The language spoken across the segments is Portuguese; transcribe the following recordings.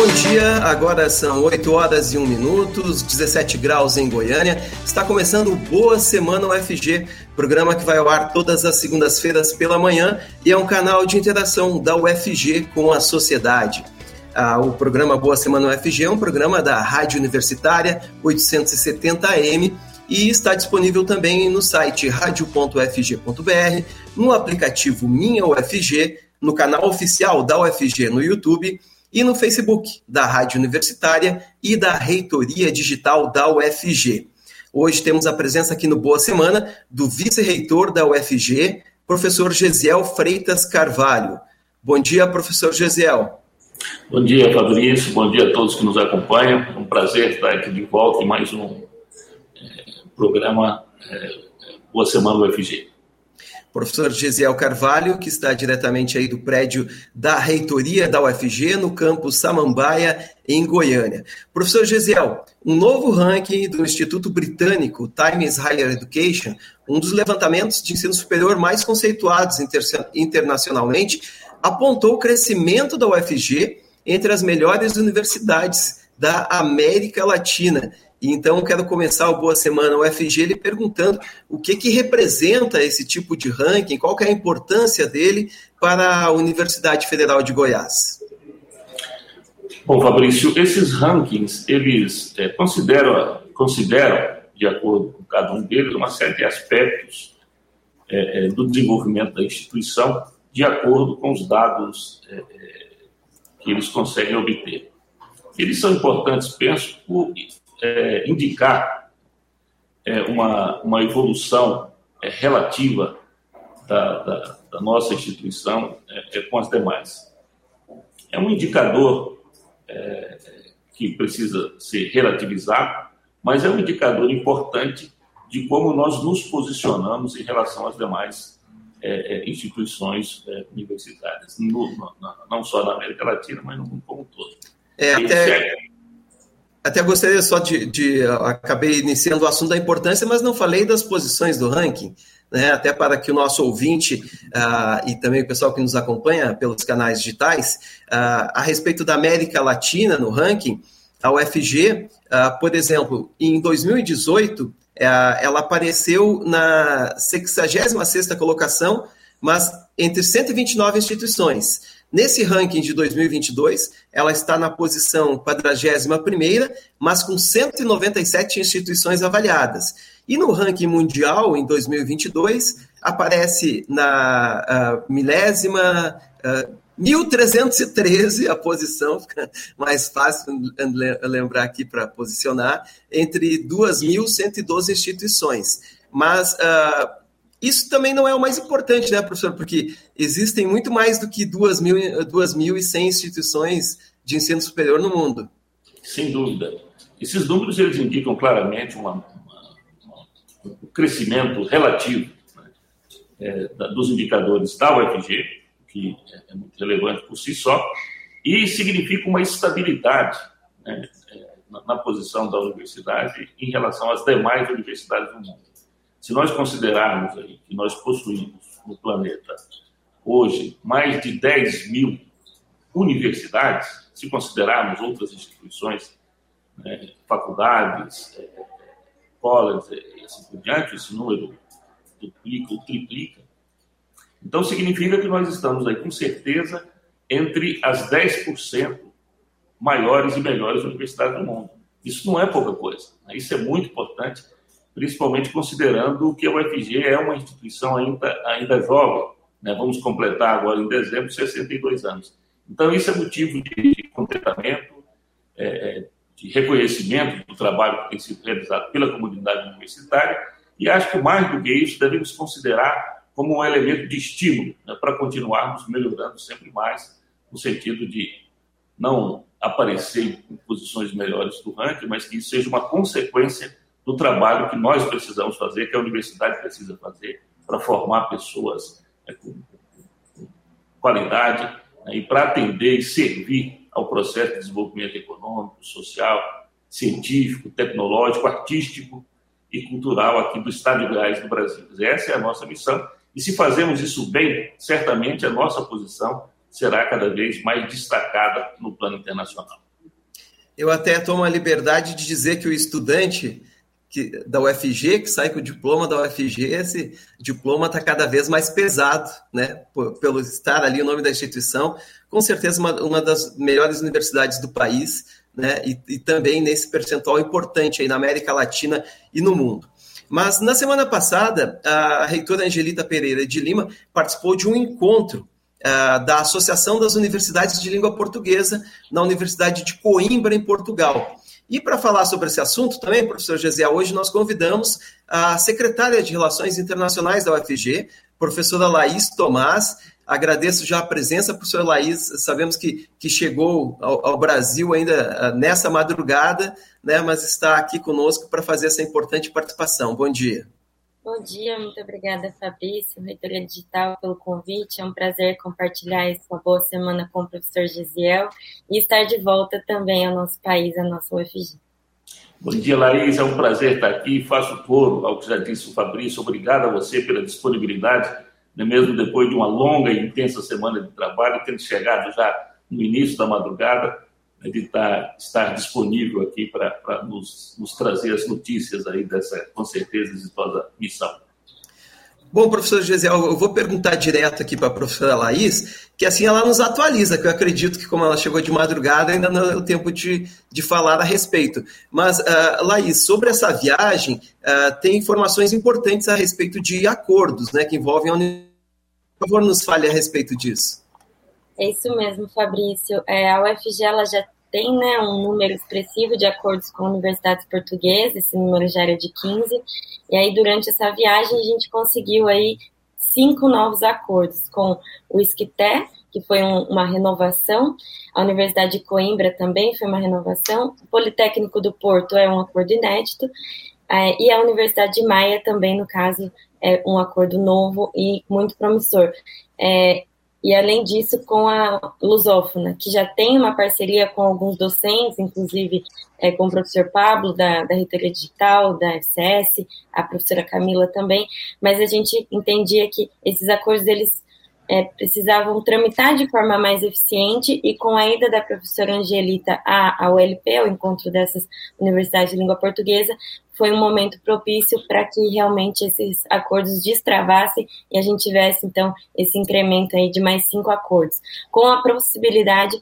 bom dia. Agora são 8 horas e 1 minuto, 17 graus em Goiânia. Está começando o Boa Semana UFG, programa que vai ao ar todas as segundas-feiras pela manhã e é um canal de interação da UFG com a sociedade. Ah, o programa Boa Semana UFG é um programa da Rádio Universitária 870M e está disponível também no site radio.ufg.br, no aplicativo Minha UFG, no canal oficial da UFG no YouTube e no Facebook da Rádio Universitária e da Reitoria Digital da UFG. Hoje temos a presença aqui no Boa Semana do vice-reitor da UFG, professor Gesiel Freitas Carvalho. Bom dia, professor Gesiel. Bom dia, Fabrício. Bom dia a todos que nos acompanham. É um prazer estar aqui de volta em mais um é, programa é, Boa Semana UFG professor Gesiel Carvalho, que está diretamente aí do prédio da reitoria da UFG, no campus Samambaia, em Goiânia. Professor Gesiel, um novo ranking do Instituto Britânico Times Higher Education, um dos levantamentos de ensino superior mais conceituados inter internacionalmente, apontou o crescimento da UFG entre as melhores universidades da América Latina então quero começar o Boa Semana UFG lhe perguntando o que, que representa esse tipo de ranking, qual é a importância dele para a Universidade Federal de Goiás. Bom, Fabrício, esses rankings, eles é, consideram, consideram, de acordo com cada um deles, uma série de aspectos é, é, do desenvolvimento da instituição, de acordo com os dados é, é, que eles conseguem obter. Eles são importantes, penso, por é, indicar é, uma, uma evolução é, relativa da, da, da, nossa instituição é, é, com as demais. É um indicador é, que precisa ser relativizado, mas é um indicador importante de como nós nos posicionamos em relação às demais instituições universitárias, no, no, não só na América Latina, mas no mundo como um todo. É, até, até gostaria só de, de, Acabei iniciando o assunto da importância, mas não falei das posições do ranking, né? Até para que o nosso ouvinte uh, e também o pessoal que nos acompanha pelos canais digitais, uh, a respeito da América Latina no ranking, a UFG, uh, ah, por exemplo, em 2018, eh, ela apareceu na 66 colocação, mas entre 129 instituições. Nesse ranking de 2022, ela está na posição 41ª, mas com 197 instituições avaliadas. E no ranking mundial, em 2022, aparece na uh, milésima, uh, 1313 a posição, fica mais fácil lembrar aqui para posicionar, entre 2.112 instituições. Mas uh, isso também não é o mais importante, né, professor? Porque existem muito mais do que 2.100 instituições de ensino superior no mundo. Sem dúvida. Esses números eles indicam claramente uma, uma, um crescimento relativo né, é, dos indicadores da UFG, que é, é muito relevante por si só, e significa uma estabilidade né, é, na, na posição da universidade em relação às demais universidades do mundo. Se nós considerarmos aí que nós possuímos no planeta hoje mais de 10 mil universidades, se considerarmos outras instituições, né, faculdades, é, colleges e assim por diante, esse número duplica ou triplica. Então, significa que nós estamos aí, com certeza, entre as 10% maiores e melhores universidades do mundo. Isso não é pouca coisa. Né? Isso é muito importante principalmente considerando que a UFG é uma instituição ainda, ainda jovem. Né? Vamos completar agora em dezembro 62 anos. Então, isso é motivo de contentamento, é, é, de reconhecimento do trabalho que tem sido realizado pela comunidade universitária, e acho que mais do que isso, devemos considerar como um elemento de estímulo né, para continuarmos melhorando sempre mais, no sentido de não aparecer em posições melhores do ranking, mas que isso seja uma consequência do trabalho que nós precisamos fazer, que a universidade precisa fazer para formar pessoas né, com, qualidade né, e para atender e servir ao processo de desenvolvimento econômico, social, científico, tecnológico, artístico e cultural aqui do Estado de Goiás do Brasil. Essa é a nossa missão. E se fazemos isso bem, certamente a nossa posição será cada vez mais destacada no plano internacional. Eu até tomo a liberdade de dizer que o estudante que, da UFG, que sai com o diploma da UFG, esse diploma está cada vez mais pesado, né? Pelo estar ali o nome da instituição, com certeza uma, uma das melhores universidades do país, né? E, e também nesse percentual importante aí na América Latina e no mundo. Mas na semana passada, a reitora Angelita Pereira de Lima participou de um encontro uh, da Associação das Universidades de Língua Portuguesa na Universidade de Coimbra, em Portugal. E para falar sobre esse assunto também, professor Gesiel, hoje nós convidamos a secretária de Relações Internacionais da UFG, professora Laís Tomás. Agradeço já a presença, professor Laís. Sabemos que, que chegou ao, ao Brasil ainda uh, nessa madrugada né, mas está aqui conosco para fazer essa importante participação. Bom dia. Bom dia, muito obrigada, Fabrício, Reitoria Digital, pelo convite. É um prazer compartilhar essa boa semana com o professor Gisiel e estar de volta também ao nosso país, à nossa UFG. Bom dia, Laís. É um prazer estar aqui. Faço coro ao que já disse o Fabrício. Obrigado a você pela disponibilidade, né, mesmo depois de uma longa e intensa semana de trabalho, tendo chegado já no início da madrugada de estar, estar disponível aqui para nos, nos trazer as notícias aí dessa, com certeza, exitosa missão. Bom, professor Gesiel, eu vou perguntar direto aqui para a professora Laís, que assim ela nos atualiza, que eu acredito que como ela chegou de madrugada, ainda não deu tempo de, de falar a respeito. Mas, uh, Laís, sobre essa viagem, uh, tem informações importantes a respeito de acordos né, que envolvem a União. Por favor, nos fale a respeito disso. É isso mesmo, Fabrício. É, a UFG ela já tem né, um número expressivo de acordos com universidades portuguesas, esse número já era de 15, e aí durante essa viagem a gente conseguiu aí cinco novos acordos com o Esquité, que foi um, uma renovação, a Universidade de Coimbra também foi uma renovação, o Politécnico do Porto é um acordo inédito, é, e a Universidade de Maia também, no caso, é um acordo novo e muito promissor. É, e além disso com a Lusófona, que já tem uma parceria com alguns docentes, inclusive é, com o professor Pablo, da, da Reitoria Digital, da FCS, a professora Camila também, mas a gente entendia que esses acordos, eles é, precisavam tramitar de forma mais eficiente e com a ida da professora Angelita à, à ULP, ao encontro dessas universidades de língua portuguesa, foi um momento propício para que realmente esses acordos destravassem e a gente tivesse, então, esse incremento aí de mais cinco acordos, com a possibilidade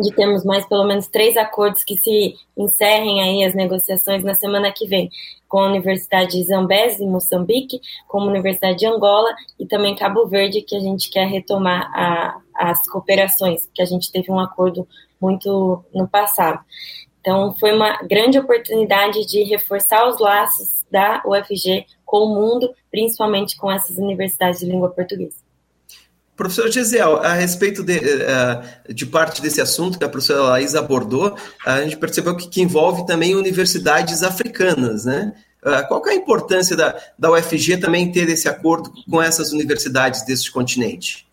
de termos mais pelo menos três acordos que se encerrem aí as negociações na semana que vem, com a Universidade de Zambésia, em Moçambique, com a Universidade de Angola e também Cabo Verde, que a gente quer retomar a, as cooperações, porque a gente teve um acordo muito no passado. Então, foi uma grande oportunidade de reforçar os laços da UFG com o mundo, principalmente com essas universidades de língua portuguesa. Professor Gisiel, a respeito de, eh, de, parte desse assunto que a professora Laís abordou, a gente percebeu que, que envolve também universidades africanas, né? Eh, qual é a importância da, da UFG também ter esse acordo com essas universidades deste continente?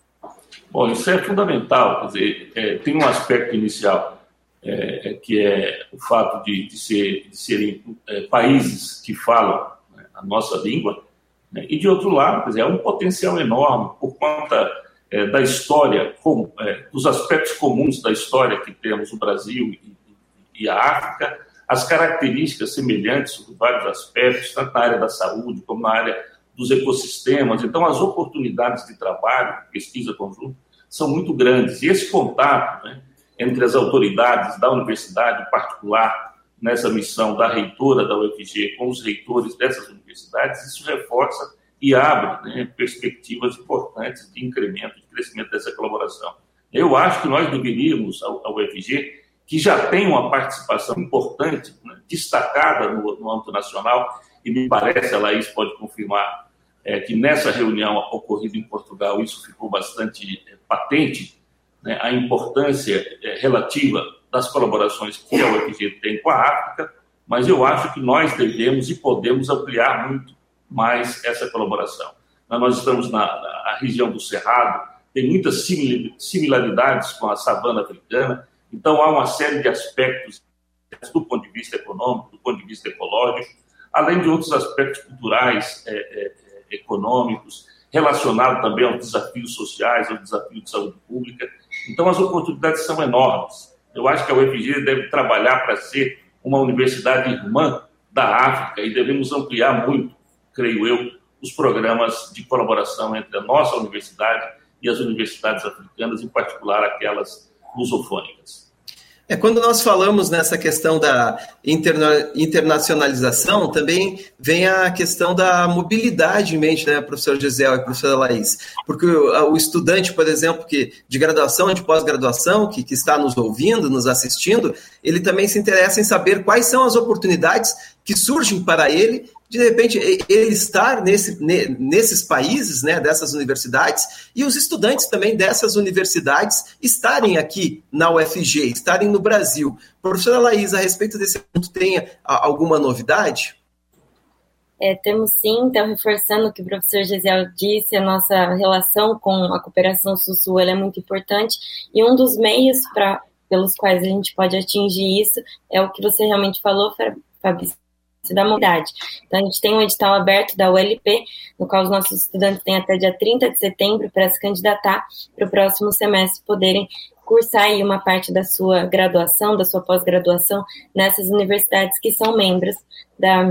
Bom, isso é fundamental. Quer dizer, é, tem um aspecto inicial é, é, que é o fato de, de, ser, de serem é, países que falam né, a nossa língua, né, e de outro lado, quer dizer, é um potencial enorme por conta é, da história, com, é, dos aspectos comuns da história que temos no Brasil e, e a África, as características semelhantes sobre vários aspectos, tanto na área da saúde como na área dos ecossistemas. Então, as oportunidades de trabalho, pesquisa conjunta, são muito grandes. E esse contato, né, entre as autoridades da universidade, particular nessa missão da reitora da UFG com os reitores dessas universidades, isso reforça e abre né, perspectivas importantes de incremento, de crescimento dessa colaboração. Eu acho que nós deveríamos, a UFG, que já tem uma participação importante, né, destacada no, no âmbito nacional, e me parece, a Laís pode confirmar, é, que nessa reunião ocorrida em Portugal isso ficou bastante é, patente, né, a importância é, relativa das colaborações que a UFG tem com a África, mas eu acho que nós devemos e podemos ampliar muito mais essa colaboração. Nós estamos na, na região do Cerrado, tem muitas similaridades com a savana africana, então há uma série de aspectos do ponto de vista econômico, do ponto de vista ecológico, além de outros aspectos culturais, é, é, econômicos, relacionados também aos desafios sociais, aos desafios de saúde pública. Então, as oportunidades são enormes. Eu acho que a UFG deve trabalhar para ser uma universidade irmã da África e devemos ampliar muito, creio eu, os programas de colaboração entre a nossa universidade e as universidades africanas, em particular aquelas lusofônicas. É, quando nós falamos nessa questão da interna internacionalização, também vem a questão da mobilidade em mente, né, professor Gisel e professora Laís? Porque o, o estudante, por exemplo, que de graduação, de pós-graduação, que, que está nos ouvindo, nos assistindo, ele também se interessa em saber quais são as oportunidades que surgem para ele de repente ele estar nesse, nesses países, né, dessas universidades, e os estudantes também dessas universidades estarem aqui na UFG, estarem no Brasil. Professora Laís, a respeito desse assunto, tem alguma novidade? É, temos sim, então, reforçando o que o professor Gisel disse, a nossa relação com a cooperação Sul-Sul é muito importante, e um dos meios pra, pelos quais a gente pode atingir isso é o que você realmente falou, Fabrício, da mobilidade. Então, a gente tem um edital aberto da ULP, no qual os nossos estudantes têm até dia 30 de setembro para se candidatar para o próximo semestre poderem cursar aí uma parte da sua graduação, da sua pós-graduação nessas universidades que são membros da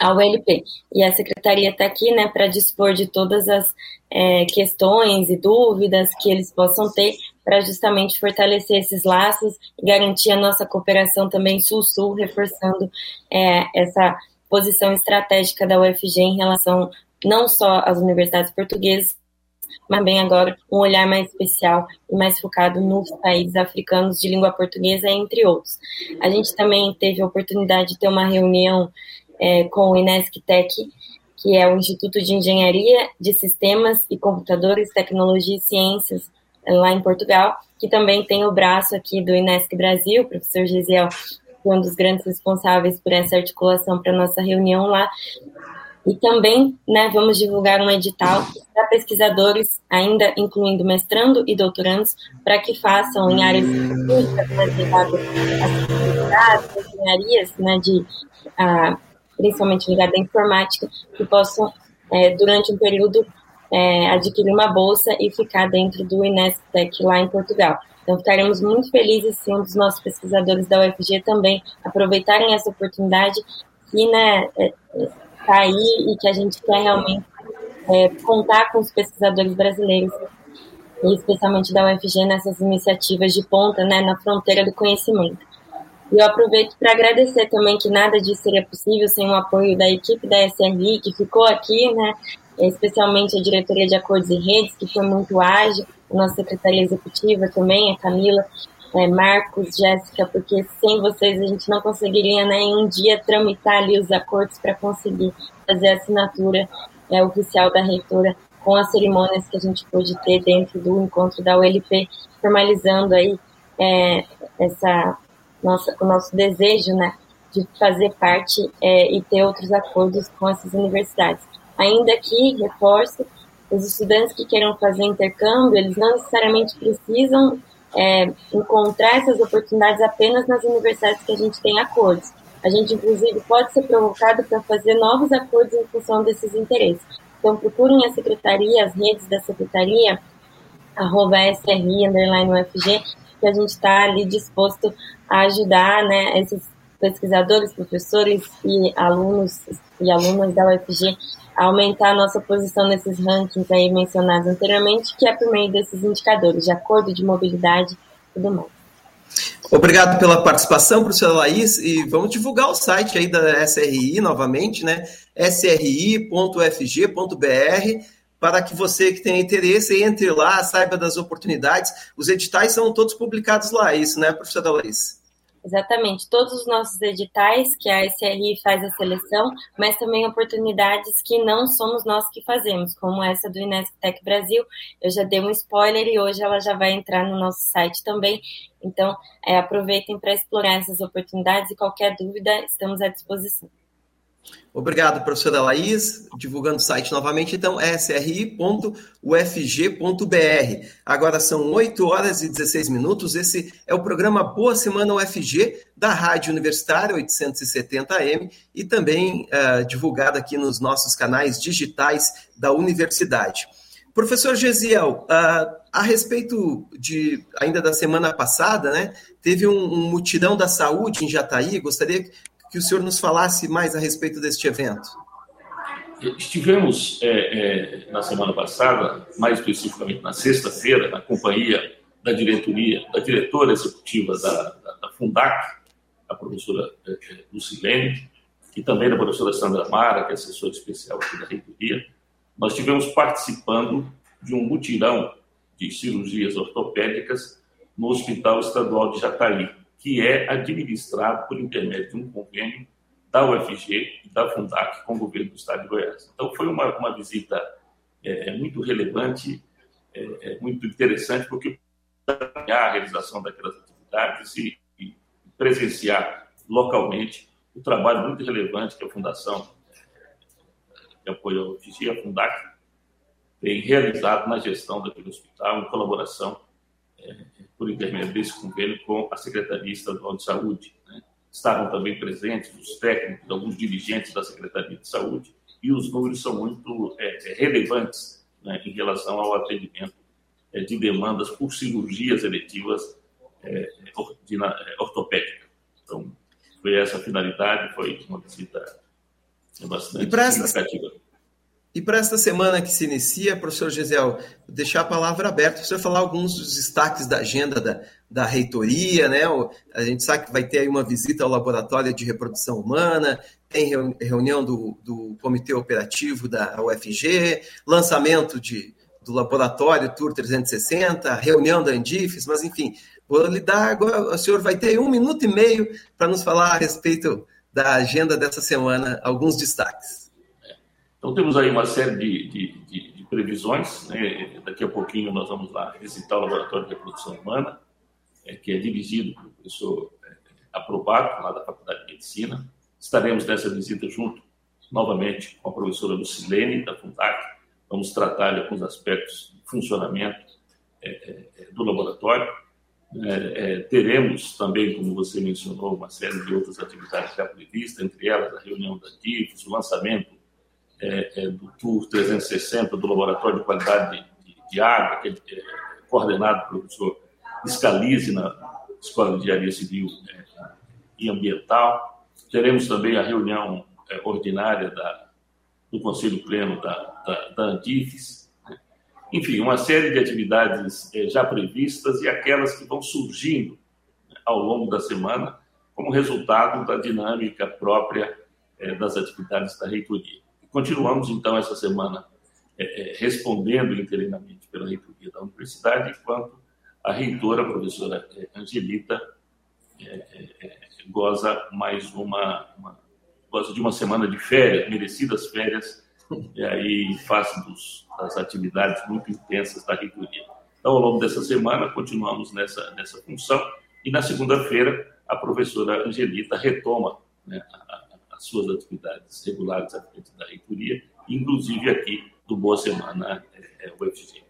ULP. E a secretaria está aqui né, para dispor de todas as é, questões e dúvidas que eles possam ter para justamente fortalecer esses laços e garantir a nossa cooperação também sul-sul, reforçando é, essa posição estratégica da UFG em relação não só às universidades portuguesas, mas também agora um olhar mais especial e mais focado nos países africanos de língua portuguesa, entre outros. A gente também teve a oportunidade de ter uma reunião é, com o Inesc Tech, que é o Instituto de Engenharia de Sistemas e Computadores, Tecnologia e Ciências lá em Portugal, que também tem o braço aqui do Inesc Brasil, o professor Gisiel, é um dos grandes responsáveis por essa articulação para nossa reunião lá. E também né, vamos divulgar um edital para pesquisadores, ainda incluindo mestrando e doutorandos, para que façam em áreas específicas, às engenharias, né, de, a, principalmente ligadas à informática, que possam, é, durante um período, é, adquirir uma bolsa e ficar dentro do Inestec lá em Portugal. Então, ficaremos muito felizes se um dos nossos pesquisadores da UFG também aproveitarem essa oportunidade e, né, é, tá aí e que a gente quer realmente é, contar com os pesquisadores brasileiros e especialmente da UFG nessas iniciativas de ponta, né, na fronteira do conhecimento. E eu aproveito para agradecer também que nada disso seria possível sem o apoio da equipe da SRI, que ficou aqui, né, especialmente a diretoria de acordos e redes, que foi muito ágil, a nossa secretaria executiva também, a Camila, é, Marcos, Jéssica, porque sem vocês a gente não conseguiria né, em um dia tramitar ali os acordos para conseguir fazer a assinatura é, oficial da reitora com as cerimônias que a gente pôde ter dentro do encontro da ULP, formalizando aí é, essa nossa, o nosso desejo né, de fazer parte é, e ter outros acordos com essas universidades. Ainda que, reforço, os estudantes que queiram fazer intercâmbio, eles não necessariamente precisam é, encontrar essas oportunidades apenas nas universidades que a gente tem acordos. A gente, inclusive, pode ser provocado para fazer novos acordos em função desses interesses. Então, procurem a secretaria, as redes da secretaria, arroba SRI, underline UFG, que a gente está ali disposto a ajudar né, esses pesquisadores, professores e alunos e alunas da UFG aumentar a nossa posição nesses rankings aí mencionados anteriormente, que é por meio desses indicadores de acordo de mobilidade e tudo mais. Obrigado pela participação, professora Laís, e vamos divulgar o site aí da SRI novamente, né? sri.fg.br, para que você que tem interesse entre lá, saiba das oportunidades. Os editais são todos publicados lá, é isso, né, professora Laís? Exatamente, todos os nossos editais, que a SRI faz a seleção, mas também oportunidades que não somos nós que fazemos, como essa do Tech Brasil. Eu já dei um spoiler e hoje ela já vai entrar no nosso site também. Então, é, aproveitem para explorar essas oportunidades e qualquer dúvida, estamos à disposição. Obrigado, professora Laís. Divulgando o site novamente, então, sri.ufg.br. Agora são 8 horas e 16 minutos. Esse é o programa Boa Semana UFG, da Rádio Universitária 870M, e também uh, divulgado aqui nos nossos canais digitais da universidade. Professor Gesiel, uh, a respeito de ainda da semana passada, né, teve um, um, mutirão da saúde em Jataí. Gostaria que o senhor nos falasse mais a respeito deste evento. Estivemos é, é, na semana passada, mais especificamente na sexta-feira, na companhia da diretoria, da diretora executiva da, da, da Fundac, a professora é, é Lucilene, e também da professora Sandra Mara, que é assessora especial aqui da reitoria nós tivemos participando de um mutirão de cirurgias ortopédicas no Hospital Estadual de Jataí, que é administrado por intermédio de um convênio da UFG e da Fundac com o governo do Estado de Goiás. Então, foi uma, uma visita é, é muito relevante, é, é, muito interessante, porque a realização daquelas atividades e, e presenciar localmente o trabalho muito relevante que a Fundação de apoio ao FIGI, a Fundac, tem realizado na gestão daquele hospital, em colaboração é, por intermédio desse convênio com a Secretaria Estadual de Saúde. Né? Estavam também presentes os técnicos, alguns dirigentes da Secretaria de Saúde, e os números são muito é, é relevantes né, em relação ao atendimento é, de demandas por cirurgias eletivas é, é, ortopédicas. Então, foi essa a finalidade, foi uma visita é bastante esta, e para esta semana que se inicia, professor Gisel, deixar a palavra aberta para você falar alguns dos destaques da agenda da, da reitoria, né? A gente sabe que vai ter aí uma visita ao laboratório de reprodução humana, tem reunião do, do comitê operativo da UFG, lançamento de, do laboratório Tour 360, reunião da Andifes, mas enfim, vou lhe dar agora, o senhor vai ter um minuto e meio para nos falar a respeito da agenda dessa semana, alguns destaques. Então, temos aí uma série de, de, de, de previsões. Né? Daqui a pouquinho nós vamos lá visitar o Laboratório de Reprodução Humana, é, que é dirigido um professor é, aprovado lá da Faculdade de Medicina. Estaremos nessa visita junto, novamente, com a professora Lucilene, da Fundac. Vamos tratar de alguns aspectos de funcionamento é, é do laboratório é, é, teremos também, como você mencionou, uma série de outras atividades já previstas, entre elas a reunião da DIFES, o lançamento é, é do Tour 360 do Laboratório de Qualidade de, de Água, que é, é coordenado pelo professor Scalise na Escola de Engenharia Civil é, e Ambiental. Teremos também a reunião ordinária da, do Conselho Pleno da, da, da Andifes, enfim, uma série de atividades eh, já previstas e aquelas que vão surgindo né, ao longo da semana como resultado da dinâmica própria das atividades da reitoria. Continuamos, então, essa semana eh, respondendo interinamente pela reitoria da universidade, enquanto a reitora, a professora Angelita, goza mais uma, uma, goza de uma semana de férias, merecidas férias, e aí face dos, das atividades muito intensas da reitoria. Então, ao longo dessa semana, continuamos nessa, nessa função e na segunda-feira a professora Angelita retoma né, as suas atividades regulares à frente da reitoria, inclusive aqui do Boa Semana é, é, UFG.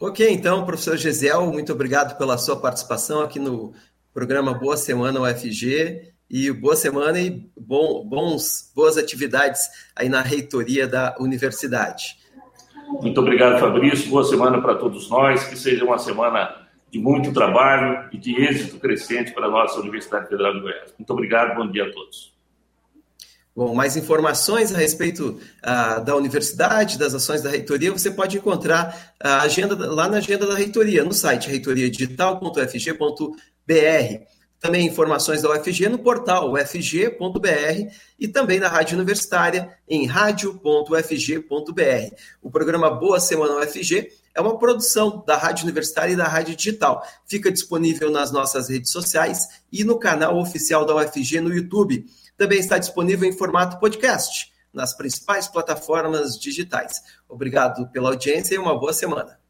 Ok, então, professor Gesiel, muito obrigado pela sua participação aqui no programa Boa Semana UFG e boa semana e bom, bons, boas atividades aí na reitoria da universidade. Muito obrigado, Fabrício. Boa semana para todos nós. Que seja uma semana de muito trabalho e de êxito crescente para a nossa Universidade Federal de Goiás. Muito obrigado, bom dia a todos. Bom, mais informações a respeito uh, da universidade, das ações da reitoria, você pode encontrar a agenda lá na agenda da reitoria, no site reitoriadigital.fg.br também informações da UFG no portal ufg.br e também na Rádio Universitária em radio.ufg.br. O programa Boa Semana UFG é uma produção da Rádio Universitária e da Rádio Digital. Fica disponível nas nossas redes sociais e no canal oficial da UFG no YouTube. Também está disponível em formato podcast nas principais plataformas digitais. Obrigado pela audiência e uma boa semana.